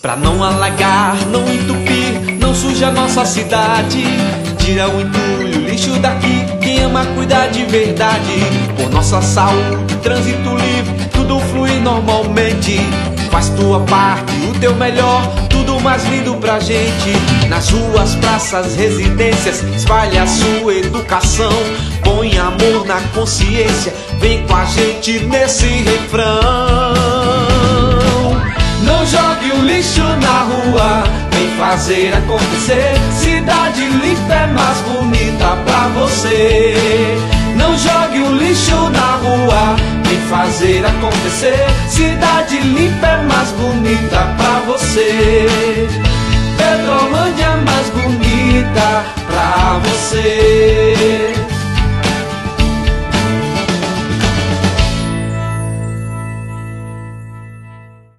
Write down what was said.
Pra não alagar, não entupir, não suja nossa cidade. Tira o entulho, lixo daqui. Quem ama cuidar de verdade. Por nossa saúde, trânsito livre, tudo flui normalmente. Faz tua parte, o teu melhor, tudo mais lindo pra gente. Nas ruas, praças, residências, espalhe a sua educação. Põe amor na consciência, vem com a gente nesse refrão. Lixo na rua, vem fazer acontecer. Cidade limpa é mais bonita pra você. Não jogue o lixo na rua, vem fazer acontecer. Cidade limpa é mais bonita pra você. Petrolândia é mais bonita pra você.